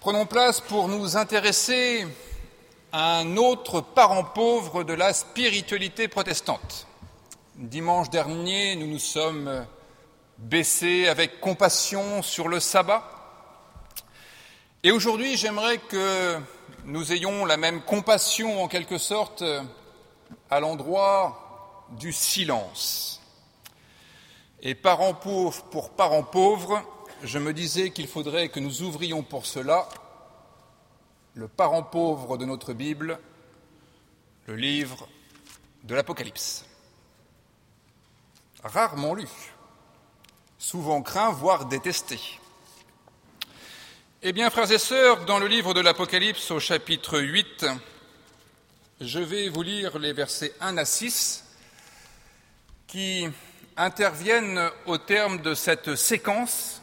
Prenons place pour nous intéresser à un autre parent pauvre de la spiritualité protestante. Dimanche dernier, nous nous sommes baissés avec compassion sur le sabbat. Et aujourd'hui, j'aimerais que nous ayons la même compassion en quelque sorte à l'endroit du silence. Et parents pauvres pour parents pauvres, je me disais qu'il faudrait que nous ouvrions pour cela le parent pauvre de notre Bible, le livre de l'Apocalypse. Rarement lu, souvent craint, voire détesté. Eh bien, frères et sœurs, dans le livre de l'Apocalypse au chapitre 8, je vais vous lire les versets 1 à 6 qui interviennent au terme de cette séquence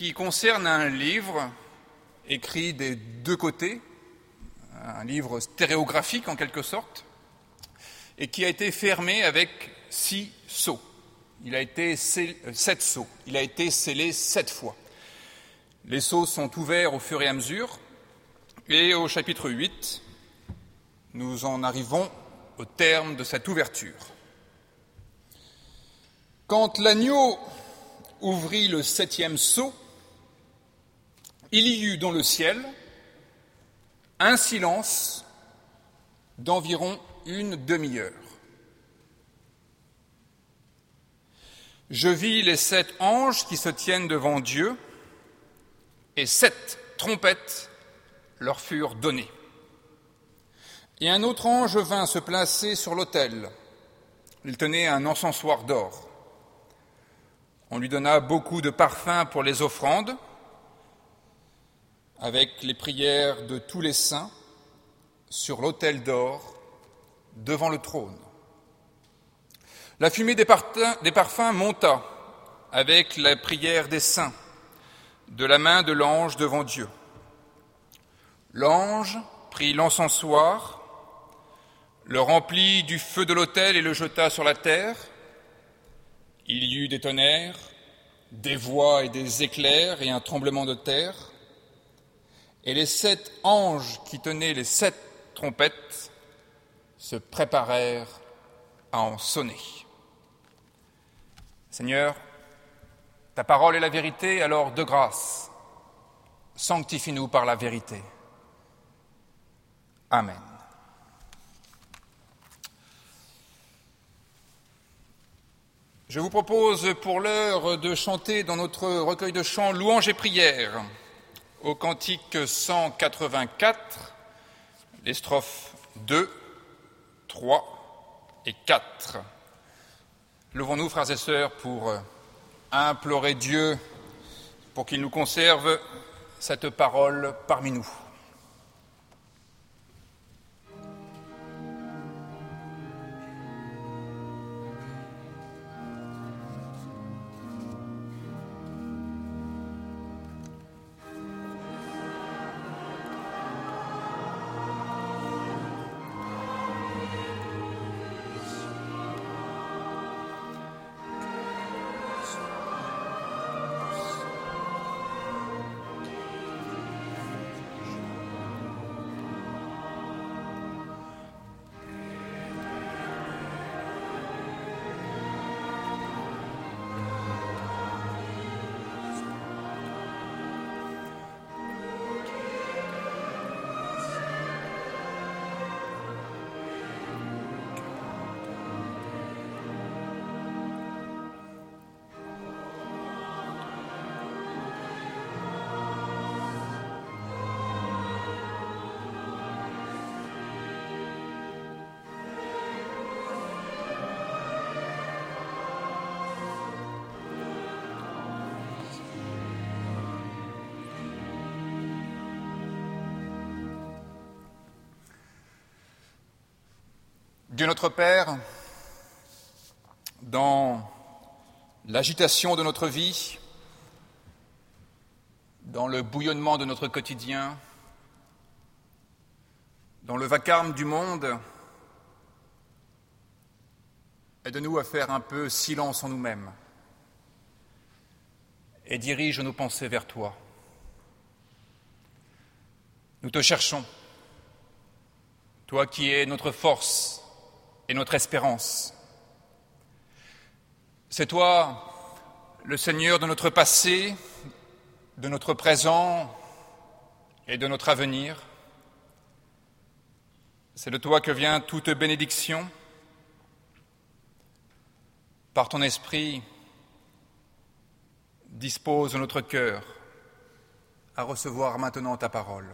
qui concerne un livre écrit des deux côtés, un livre stéréographique en quelque sorte, et qui a été fermé avec six sceaux. Il a été scellé, euh, sept sceaux. Il a été scellé sept fois. Les sceaux sont ouverts au fur et à mesure, et au chapitre 8, nous en arrivons au terme de cette ouverture. Quand l'agneau ouvrit le septième sceau, il y eut dans le ciel un silence d'environ une demi-heure. Je vis les sept anges qui se tiennent devant Dieu, et sept trompettes leur furent données. Et un autre ange vint se placer sur l'autel. Il tenait un encensoir d'or. On lui donna beaucoup de parfums pour les offrandes, avec les prières de tous les saints sur l'autel d'or devant le trône. La fumée des parfums monta avec la prière des saints de la main de l'ange devant Dieu. L'ange prit l'encensoir, le remplit du feu de l'autel et le jeta sur la terre. Il y eut des tonnerres, des voix et des éclairs et un tremblement de terre. Et les sept anges qui tenaient les sept trompettes se préparèrent à en sonner. Seigneur, ta parole est la vérité, alors de grâce, sanctifie-nous par la vérité. Amen. Je vous propose pour l'heure de chanter dans notre recueil de chants Louanges et prières au cantique 184, les strophes 2, 3 et 4. Levons-nous, frères et sœurs, pour implorer Dieu pour qu'il nous conserve cette parole parmi nous. Dieu notre Père, dans l'agitation de notre vie, dans le bouillonnement de notre quotidien, dans le vacarme du monde, aide-nous à faire un peu silence en nous-mêmes et dirige nos pensées vers toi. Nous te cherchons, toi qui es notre force et notre espérance. C'est toi le Seigneur de notre passé, de notre présent et de notre avenir. C'est de toi que vient toute bénédiction. Par ton esprit, dispose notre cœur à recevoir maintenant ta parole.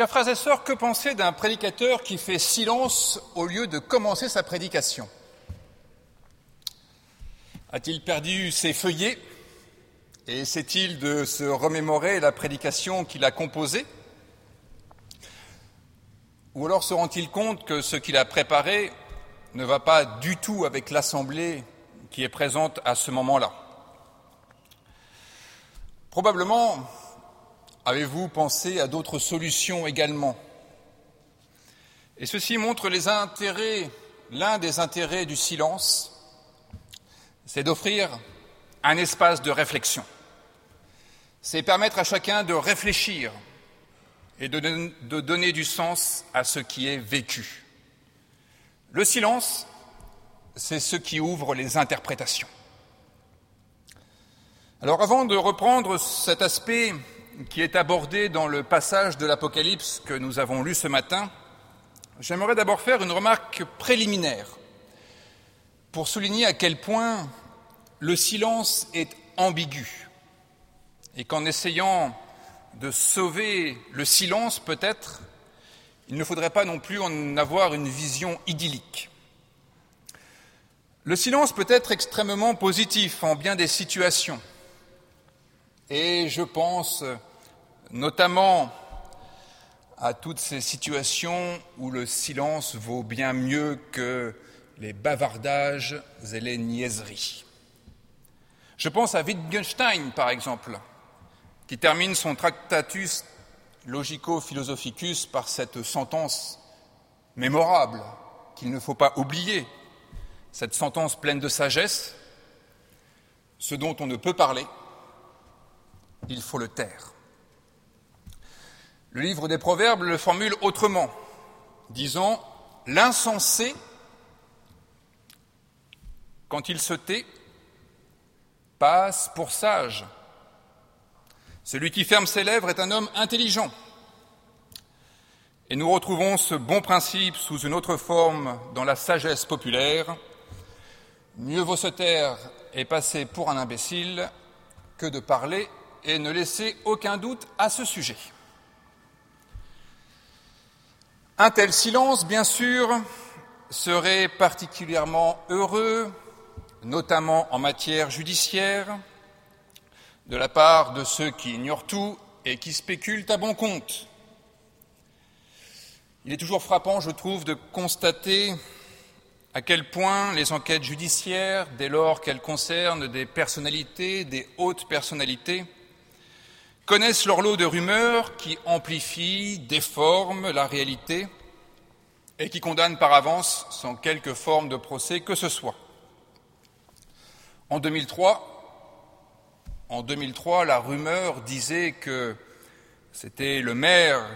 Chers frères et sœurs, que penser d'un prédicateur qui fait silence au lieu de commencer sa prédication? A-t-il perdu ses feuillets? Et essaie-t-il de se remémorer la prédication qu'il a composée? Ou alors se rend-il compte que ce qu'il a préparé ne va pas du tout avec l'assemblée qui est présente à ce moment-là? Probablement, Avez-vous pensé à d'autres solutions également Et ceci montre les intérêts, l'un des intérêts du silence, c'est d'offrir un espace de réflexion. C'est permettre à chacun de réfléchir et de, de, donner du sens à ce qui est vécu. Le silence, c'est ce qui ouvre les interprétations. Alors avant de reprendre cet aspect qui est abordé dans le passage de l'Apocalypse que nous avons lu ce matin, j'aimerais d'abord faire une remarque préliminaire pour souligner à quel point le silence est ambigu et qu'en essayant de sauver le silence peut-être, il ne faudrait pas non plus en avoir une vision idyllique. Le silence peut être extrêmement positif en bien des situations. Et je pense notamment à toutes ces situations où le silence vaut bien mieux que les bavardages et les niaiseries. Je pense à Wittgenstein, par exemple, qui termine son Tractatus Logico-Philosophicus par cette sentence mémorable qu'il ne faut pas oublier, cette sentence pleine de sagesse, ce dont on ne peut parler, il faut le taire. Le livre des Proverbes le formule autrement, disant L'insensé, quand il se tait, passe pour sage. Celui qui ferme ses lèvres est un homme intelligent. Et nous retrouvons ce bon principe sous une autre forme dans la sagesse populaire. Mieux vaut se taire et passer pour un imbécile que de parler et ne laisser aucun doute à ce sujet. Un tel silence, bien sûr, serait particulièrement heureux, notamment en matière judiciaire, de la part de ceux qui ignorent tout et qui spéculent à bon compte. Il est toujours frappant, je trouve, de constater à quel point les enquêtes judiciaires, dès lors qu'elles concernent des personnalités, des hautes personnalités, connaissent leur lot de rumeurs qui amplifient, déforment la réalité et qui condamnent par avance sans quelque forme de procès que ce soit. En 2003, en 2003, la rumeur disait que c'était le maire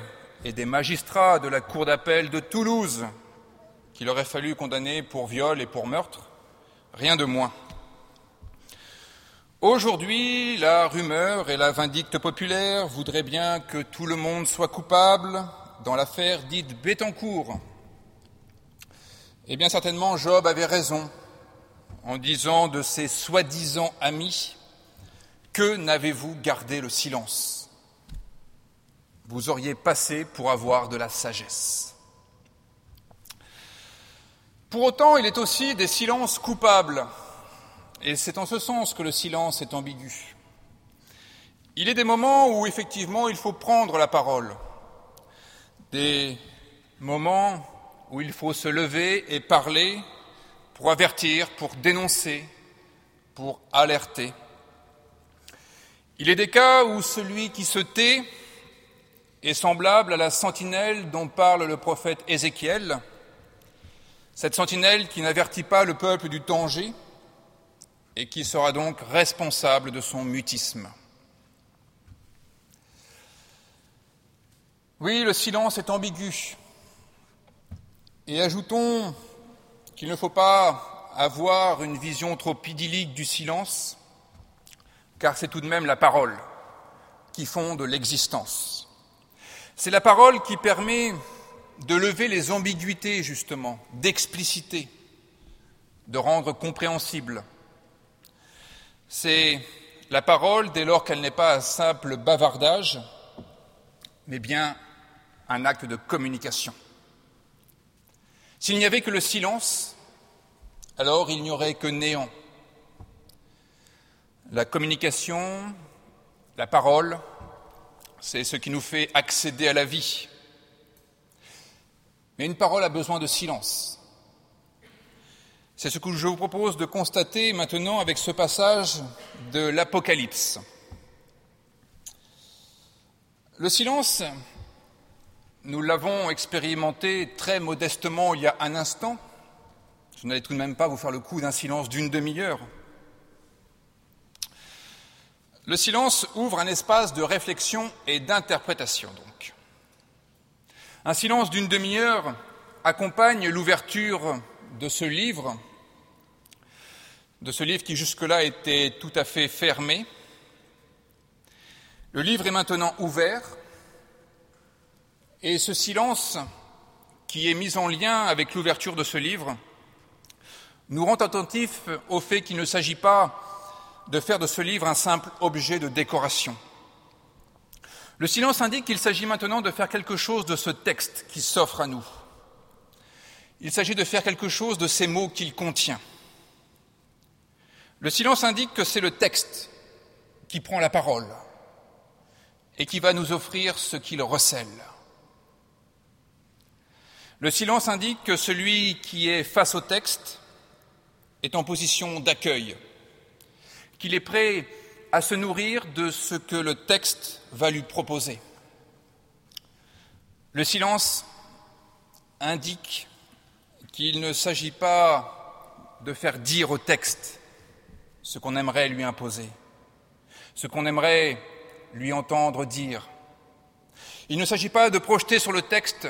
et des magistrats de la Cour d'appel de Toulouse qu'il aurait fallu condamner pour viol et pour meurtre, rien de moins. Aujourd'hui, la rumeur et la vindicte populaire voudraient bien que tout le monde soit coupable dans l'affaire dite Bettencourt. Eh bien, certainement, Job avait raison en disant de ses soi-disant amis Que n'avez-vous gardé le silence? Vous auriez passé pour avoir de la sagesse. Pour autant, il est aussi des silences coupables, et c'est en ce sens que le silence est ambigu. Il est des moments où effectivement il faut prendre la parole, des moments où il faut se lever et parler pour avertir, pour dénoncer, pour alerter. Il est des cas où celui qui se tait est semblable à la sentinelle dont parle le prophète Ézéchiel, cette sentinelle qui n'avertit pas le peuple du danger et qui sera donc responsable de son mutisme. Oui, le silence est ambigu. Et ajoutons qu'il ne faut pas avoir une vision trop idyllique du silence, car c'est tout de même la parole qui fonde l'existence. C'est la parole qui permet de lever les ambiguïtés, justement, d'expliciter, de rendre compréhensible. C'est la parole dès lors qu'elle n'est pas un simple bavardage, mais bien un acte de communication. S'il n'y avait que le silence, alors il n'y aurait que néant. La communication, la parole, c'est ce qui nous fait accéder à la vie, mais une parole a besoin de silence. C'est ce que je vous propose de constater maintenant avec ce passage de l'Apocalypse. Le silence, nous l'avons expérimenté très modestement il y a un instant. Je n'allais tout de même pas vous faire le coup d'un silence d'une demi-heure. Le silence ouvre un espace de réflexion et d'interprétation, donc. Un silence d'une demi-heure accompagne l'ouverture de ce livre, de ce livre qui jusque-là était tout à fait fermé. Le livre est maintenant ouvert et ce silence qui est mis en lien avec l'ouverture de ce livre nous rend attentifs au fait qu'il ne s'agit pas de faire de ce livre un simple objet de décoration. Le silence indique qu'il s'agit maintenant de faire quelque chose de ce texte qui s'offre à nous. Il s'agit de faire quelque chose de ces mots qu'il contient. Le silence indique que c'est le texte qui prend la parole et qui va nous offrir ce qu'il recèle. Le silence indique que celui qui est face au texte est en position d'accueil, qu'il est prêt à se nourrir de ce que le texte va lui proposer. Le silence indique qu'il ne s'agit pas de faire dire au texte ce qu'on aimerait lui imposer, ce qu'on aimerait lui entendre dire. Il ne s'agit pas de projeter sur le texte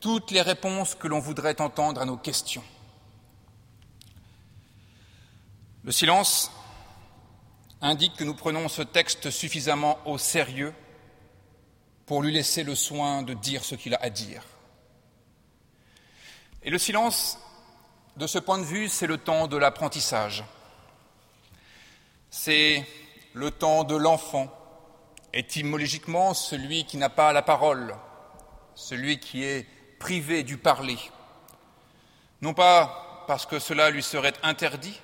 toutes les réponses que l'on voudrait entendre à nos questions. Le silence indique que nous prenons ce texte suffisamment au sérieux pour lui laisser le soin de dire ce qu'il a à dire. Et le silence, de ce point de vue, c'est le temps de l'apprentissage. C'est le temps de l'enfant, étymologiquement celui qui n'a pas la parole, celui qui est privé du parler. Non pas parce que cela lui serait interdit,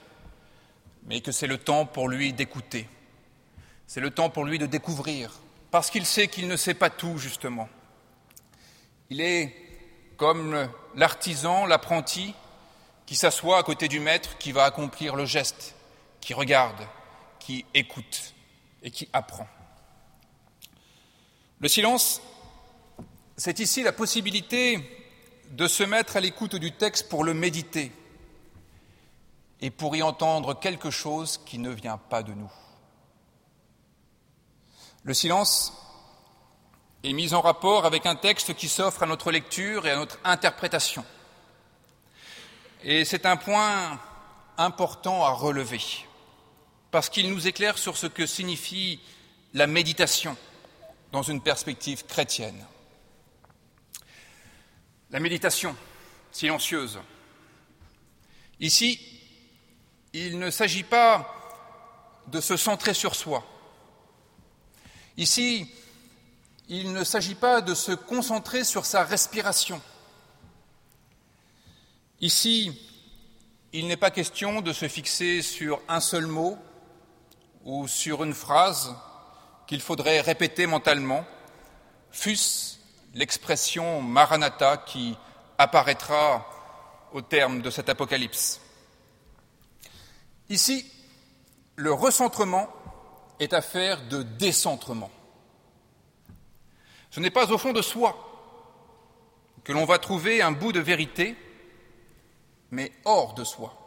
mais que c'est le temps pour lui d'écouter. C'est le temps pour lui de découvrir, parce qu'il sait qu'il ne sait pas tout, justement. Il est comme l'artisan, l'apprenti, qui s'assoit à côté du maître, qui va accomplir le geste, qui regarde, qui écoute et qui apprend. Le silence, c'est ici la possibilité de se mettre à l'écoute du texte pour le méditer et pour y entendre quelque chose qui ne vient pas de nous. Le silence est mis en rapport avec un texte qui s'offre à notre lecture et à notre interprétation. Et c'est un point important à relever parce qu'il nous éclaire sur ce que signifie la méditation dans une perspective chrétienne. La méditation silencieuse. Ici, il ne s'agit pas de se centrer sur soi. Ici, il ne s'agit pas de se concentrer sur sa respiration. Ici, il n'est pas question de se fixer sur un seul mot ou sur une phrase qu'il faudrait répéter mentalement, fût-ce l'expression Maranatha qui apparaîtra au terme de cet apocalypse. Ici, le recentrement est affaire de décentrement. Ce n'est pas au fond de soi que l'on va trouver un bout de vérité, mais hors de soi.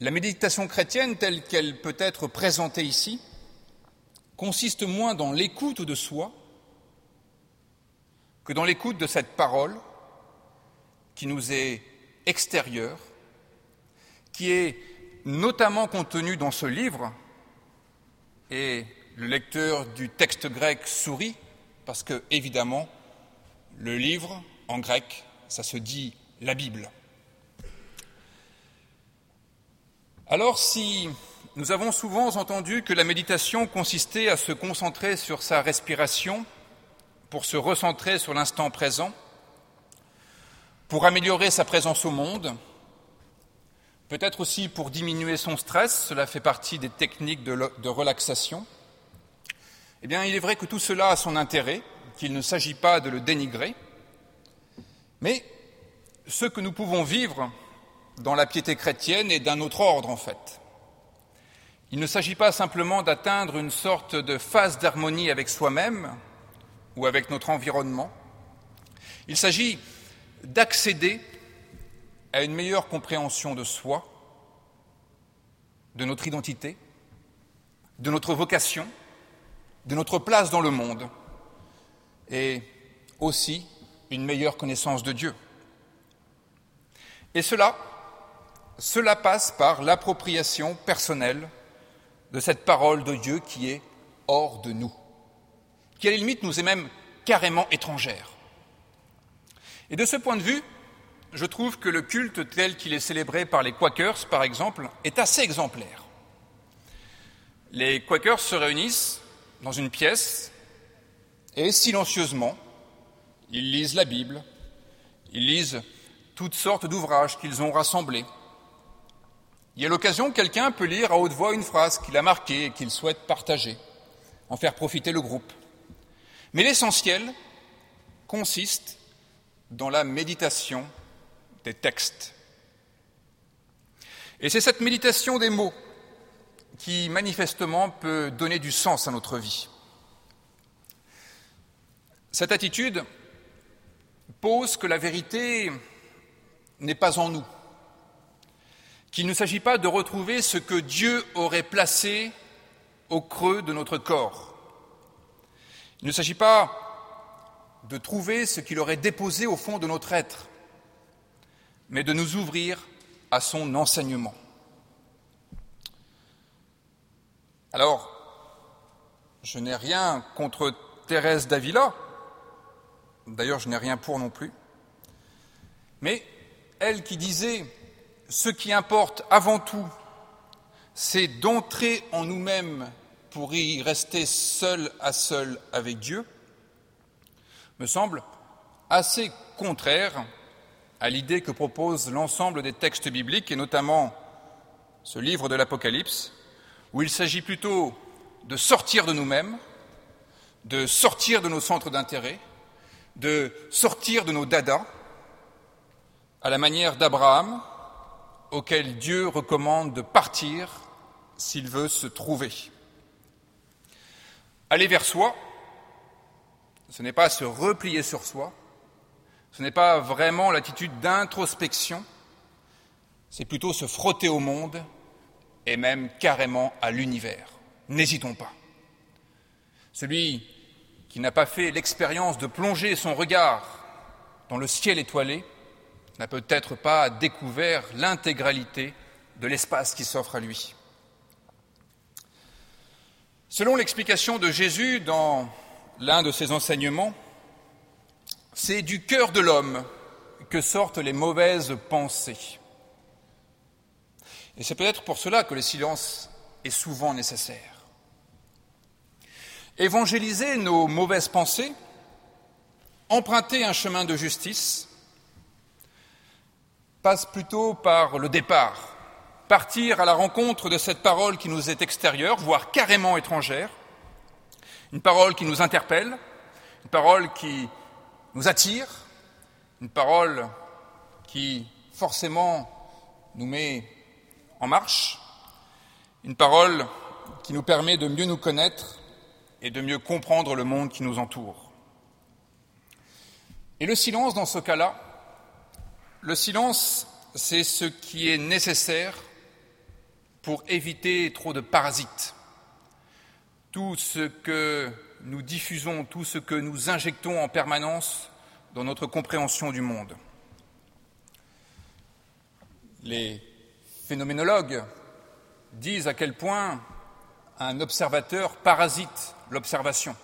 La méditation chrétienne telle qu'elle peut être présentée ici consiste moins dans l'écoute de soi que dans l'écoute de cette parole qui nous est extérieure, qui est notamment contenue dans ce livre, et le lecteur du texte grec sourit, parce que, évidemment, le livre, en grec, ça se dit la Bible. Alors si nous avons souvent entendu que la méditation consistait à se concentrer sur sa respiration pour se recentrer sur l'instant présent, pour améliorer sa présence au monde, peut-être aussi pour diminuer son stress, cela fait partie des techniques de, relaxation, eh bien il est vrai que tout cela a son intérêt, qu'il ne s'agit pas de le dénigrer, mais ce que nous pouvons vivre dans la piété chrétienne est d'un autre ordre en fait. Il ne s'agit pas simplement d'atteindre une sorte de phase d'harmonie avec soi-même ou avec notre environnement. Il s'agit d'accéder à une meilleure compréhension de soi, de notre identité, de notre vocation, de notre place dans le monde et aussi une meilleure connaissance de Dieu. Et cela, cela passe par l'appropriation personnelle de cette parole de Dieu qui est hors de nous, qui à la limite nous est même carrément étrangère. Et de ce point de vue, je trouve que le culte tel qu'il est célébré par les Quakers, par exemple, est assez exemplaire. Les Quakers se réunissent dans une pièce et silencieusement, ils lisent la Bible, ils lisent toutes sortes d'ouvrages qu'ils ont rassemblés, il y a l'occasion, quelqu'un peut lire à haute voix une phrase qu'il a marquée et qu'il souhaite partager, en faire profiter le groupe. Mais l'essentiel consiste dans la méditation des textes. Et c'est cette méditation des mots qui manifestement peut donner du sens à notre vie. Cette attitude pose que la vérité n'est pas en nous, qu'il ne s'agit pas de retrouver ce que Dieu aurait placé au creux de notre corps, Il ne s'agit pas de trouver ce qu'il aurait déposé au fond de notre être, mais de nous ouvrir à son enseignement. Alors, je n'ai rien contre Thérèse d'Avila, d'ailleurs je n'ai rien pour non plus, mais elle qui disait ce qui importe avant tout, c'est d'entrer en nous-mêmes pour y rester seul à seul avec Dieu, me semble assez contraire à l'idée que propose l'ensemble des textes bibliques, et notamment ce livre de l'Apocalypse, où il s'agit plutôt de sortir de nous-mêmes, de sortir de nos centres d'intérêt, de sortir de nos dadas, à la manière d'Abraham, auquel Dieu recommande de partir s'il veut se trouver. Aller vers soi, ce n'est pas se replier sur soi, ce n'est pas vraiment l'attitude d'introspection, c'est plutôt se frotter au monde et même carrément à l'univers. N'hésitons pas. Celui qui n'a pas fait l'expérience de plonger son regard dans le ciel étoilé n'a peut-être pas découvert l'intégralité de l'espace qui s'offre à lui. Selon l'explication de Jésus dans l'un de ses enseignements, c'est du cœur de l'homme que sortent les mauvaises pensées. Et c'est peut-être pour cela que le silence est souvent nécessaire. Évangéliser nos mauvaises pensées, emprunter un chemin de justice, passe plutôt par le départ, partir à la rencontre de cette parole qui nous est extérieure, voire carrément étrangère, une parole qui nous interpelle, une parole qui nous attire, une parole qui forcément nous met en marche, une parole qui nous permet de mieux nous connaître et de mieux comprendre le monde qui nous entoure. Et le silence, dans ce cas-là, le silence, c'est ce qui est nécessaire pour éviter trop de parasites. Tout ce que nous diffusons, tout ce que nous injectons en permanence dans notre compréhension du monde. Les phénoménologues disent à quel point un observateur parasite l'observation.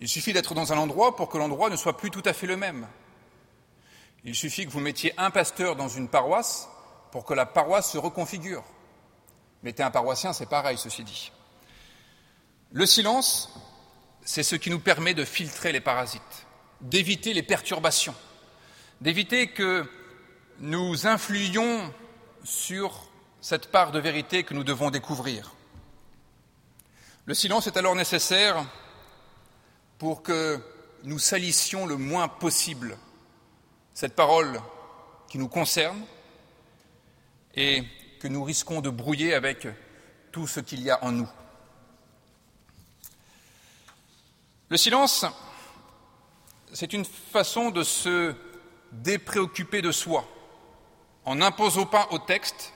Il suffit d'être dans un endroit pour que l'endroit ne soit plus tout à fait le même. Il suffit que vous mettiez un pasteur dans une paroisse pour que la paroisse se reconfigure. Mettez un paroissien, c'est pareil, ceci dit. Le silence, c'est ce qui nous permet de filtrer les parasites, d'éviter les perturbations, d'éviter que nous influions sur cette part de vérité que nous devons découvrir. Le silence est alors nécessaire pour que nous salissions le moins possible cette parole qui nous concerne et que nous risquons de brouiller avec tout ce qu'il y a en nous. Le silence, c'est une façon de se dépréoccuper de soi, en n'imposant pas au texte,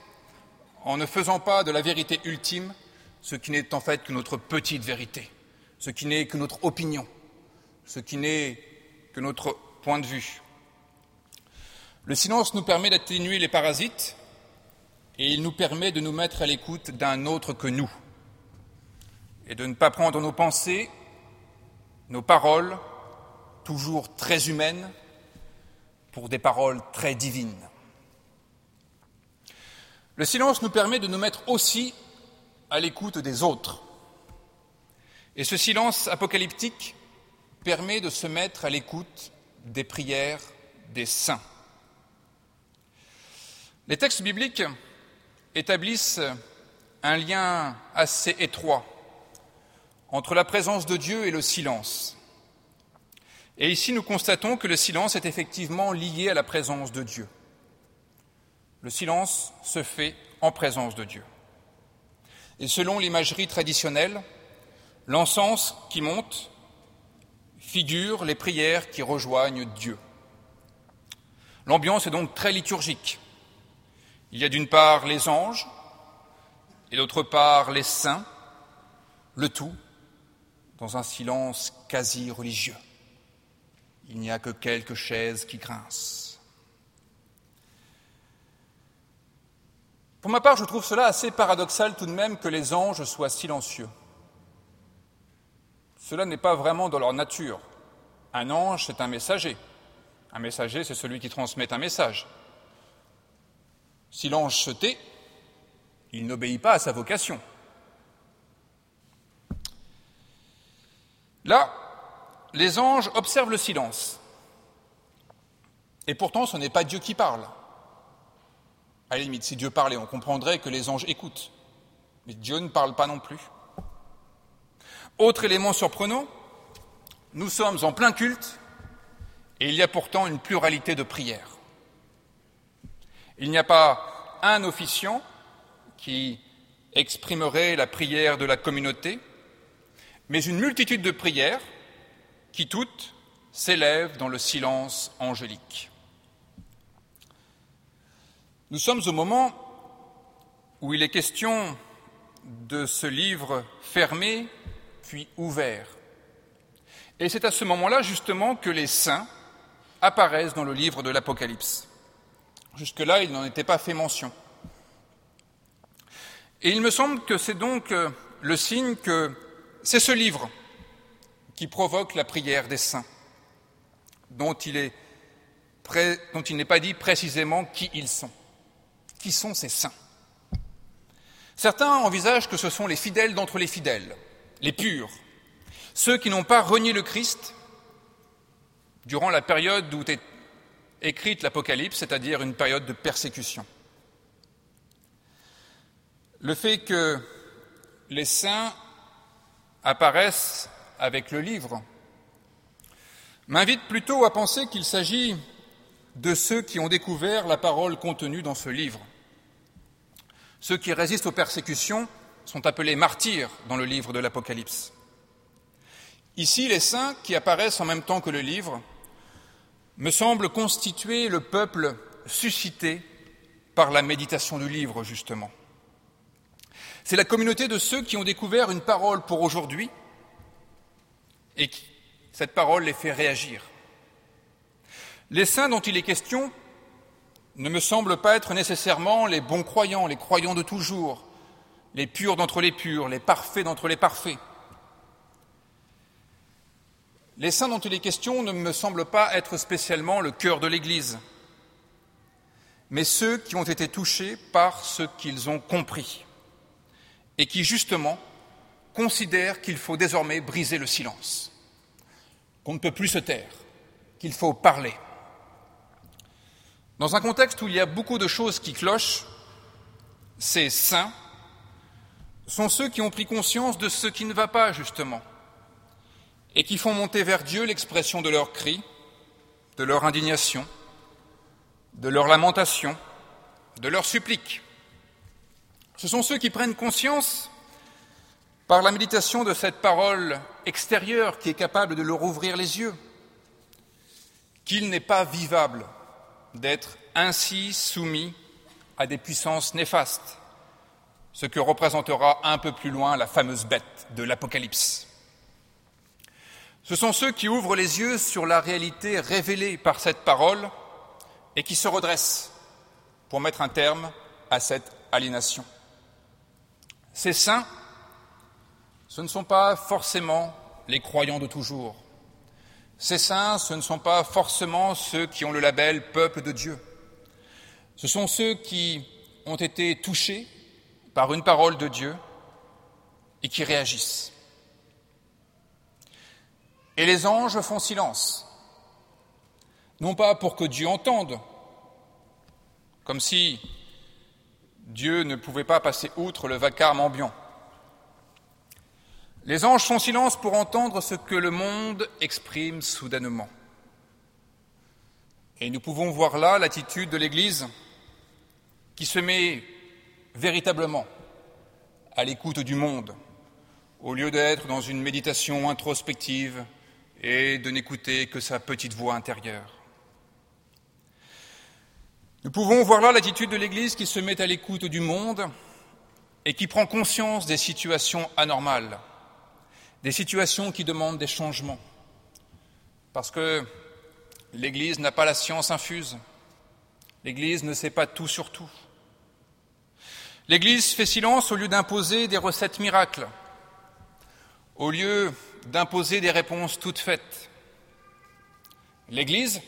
en ne faisant pas de la vérité ultime ce qui n'est en fait que notre petite vérité, ce qui n'est que notre opinion, ce qui n'est que notre point de vue. Le silence nous permet d'atténuer les parasites et il nous permet de nous mettre à l'écoute d'un autre que nous et de ne pas prendre nos pensées, nos paroles, toujours très humaines, pour des paroles très divines. Le silence nous permet de nous mettre aussi à l'écoute des autres. Et ce silence apocalyptique permet de se mettre à l'écoute des prières des saints. Les textes bibliques établissent un lien assez étroit entre la présence de Dieu et le silence. Et ici, nous constatons que le silence est effectivement lié à la présence de Dieu. Le silence se fait en présence de Dieu. Et selon l'imagerie traditionnelle, l'encens qui monte figure les prières qui rejoignent Dieu. L'ambiance est donc très liturgique. Il y a d'une part les anges et d'autre part les saints, le tout dans un silence quasi religieux. Il n'y a que quelques chaises qui grincent. Pour ma part, je trouve cela assez paradoxal tout de même que les anges soient silencieux. Cela n'est pas vraiment dans leur nature. Un ange, c'est un messager. Un messager, c'est celui qui transmet un message. Si l'ange se tait, il n'obéit pas à sa vocation. Là, les anges observent le silence. Et pourtant, ce n'est pas Dieu qui parle. À la limite, si Dieu parlait, on comprendrait que les anges écoutent. Mais Dieu ne parle pas non plus. Autre élément surprenant, nous sommes en plein culte et il y a pourtant une pluralité de prières. Il n'y a pas un officiant qui exprimerait la prière de la communauté, mais une multitude de prières qui toutes s'élèvent dans le silence angélique. Nous sommes au moment où il est question de ce livre fermé puis ouvert. Et c'est à ce moment-là justement que les saints apparaissent dans le livre de l'Apocalypse. Jusque-là, il n'en était pas fait mention. Et il me semble que c'est donc euh, le signe que c'est ce livre qui provoque la prière des saints, dont il n'est pas dit précisément qui ils sont. Qui sont ces saints? Certains envisagent que ce sont les fidèles d'entre les fidèles, les purs, ceux qui n'ont pas renié le Christ durant la période où écrite l'Apocalypse, c'est-à-dire une période de persécution. Le fait que les saints apparaissent avec le livre m'invite plutôt à penser qu'il s'agit de ceux qui ont découvert la parole contenue dans ce livre. Ceux qui résistent aux persécutions sont appelés martyrs dans le livre de l'Apocalypse. Ici, les saints qui apparaissent en même temps que le livre me semblent constituer le peuple suscité par la méditation du livre, justement. C'est la communauté de ceux qui ont découvert une parole pour aujourd'hui et qui, cette parole les fait réagir. Les saints dont il est question ne me semblent pas être nécessairement les bons croyants, les croyants de toujours, les purs d'entre les purs, les parfaits d'entre les parfaits. Les saints dont il est question ne me semblent pas être spécialement le cœur de l'Église, mais ceux qui ont été touchés par ce qu'ils ont compris et qui, justement, considèrent qu'il faut désormais briser le silence, qu'on ne peut plus se taire, qu'il faut parler. Dans un contexte où il y a beaucoup de choses qui clochent, ces saints sont ceux qui ont pris conscience de ce qui ne va pas, justement, et qui font monter vers Dieu l'expression de leurs cris, de leur indignation, de leur lamentation, de leurs suppliques. Ce sont ceux qui prennent conscience, par la méditation de cette parole extérieure qui est capable de leur ouvrir les yeux, qu'il n'est pas vivable d'être ainsi soumis à des puissances néfastes, ce que représentera un peu plus loin la fameuse bête de l'Apocalypse. Ce sont ceux qui ouvrent les yeux sur la réalité révélée par cette parole et qui se redressent pour mettre un terme à cette aliénation. Ces saints, ce ne sont pas forcément les croyants de toujours. Ces saints, ce ne sont pas forcément ceux qui ont le label peuple de Dieu. Ce sont ceux qui ont été touchés par une parole de Dieu et qui réagissent. Et les anges font silence, non pas pour que Dieu entende, comme si Dieu ne pouvait pas passer outre le vacarme ambiant. Les anges font silence pour entendre ce que le monde exprime soudainement. Et nous pouvons voir là l'attitude de l'Église qui se met véritablement à l'écoute du monde, au lieu d'être dans une méditation introspective et de n'écouter que sa petite voix intérieure. Nous pouvons voir là l'attitude de l'Église qui se met à l'écoute du monde et qui prend conscience des situations anormales, des situations qui demandent des changements, parce que l'Église n'a pas la science infuse, l'Église ne sait pas tout sur tout. L'Église fait silence au lieu d'imposer des recettes miracles, au lieu d'imposer des réponses toutes faites. L'Église,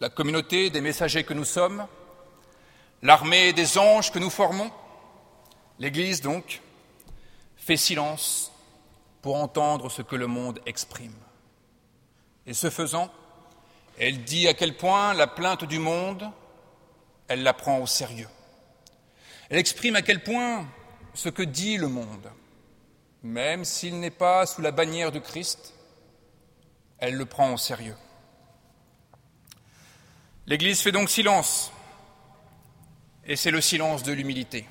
la communauté des messagers que nous sommes, l'armée des anges que nous formons, l'Église donc, fait silence pour entendre ce que le monde exprime. Et ce faisant, elle dit à quel point la plainte du monde, elle la prend au sérieux. Elle exprime à quel point ce que dit le monde, même s'il n'est pas sous la bannière du Christ, elle le prend au sérieux. L'Église fait donc silence, et c'est le silence de l'humilité.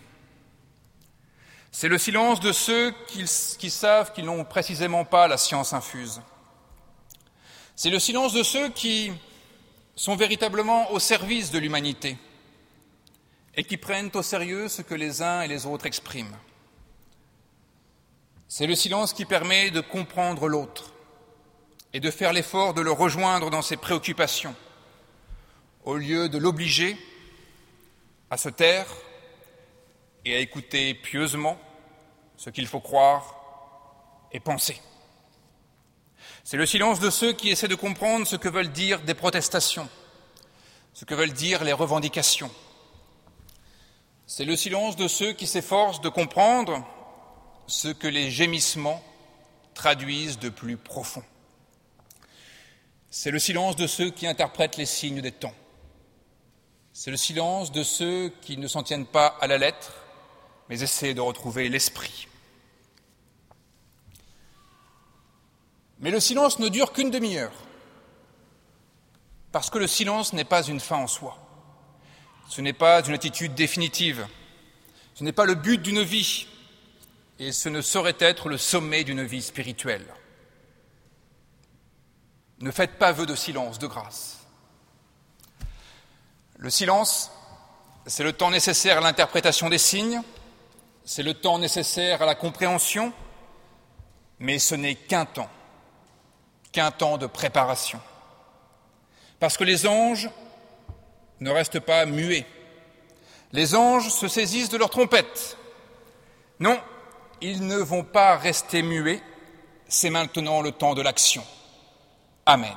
C'est le silence de ceux qui, savent qu'ils n'ont précisément pas la science infuse. C'est le silence de ceux qui sont véritablement au service de l'humanité et qui prennent au sérieux ce que les uns et les autres expriment. C'est le silence qui permet de comprendre l'autre et de faire l'effort de le rejoindre dans ses préoccupations, au lieu de l'obliger à se taire et à écouter pieusement ce qu'il faut croire et penser. C'est le silence de ceux qui essaient de comprendre ce que veulent dire des protestations, ce que veulent dire les revendications. C'est le silence de ceux qui s'efforcent de comprendre ce que les gémissements traduisent de plus profond. C'est le silence de ceux qui interprètent les signes des temps. C'est le silence de ceux qui ne s'en tiennent pas à la lettre, mais essaient de retrouver l'esprit. Mais le silence ne dure qu'une demi-heure, parce que le silence n'est pas une fin en soi. Ce n'est pas une attitude définitive. Ce n'est pas le but d'une vie, et ce ne saurait être le sommet d'une vie spirituelle. Ne faites pas vœu de silence, de grâce. Le silence, c'est le temps nécessaire à l'interprétation des signes, c'est le temps nécessaire à la compréhension, mais ce n'est qu'un temps, qu'un temps de préparation. Parce que les anges ne restent pas muets. Les anges se saisissent de leur trompette. Non, ils ne vont pas rester muets, c'est maintenant le temps de l'action. Amen.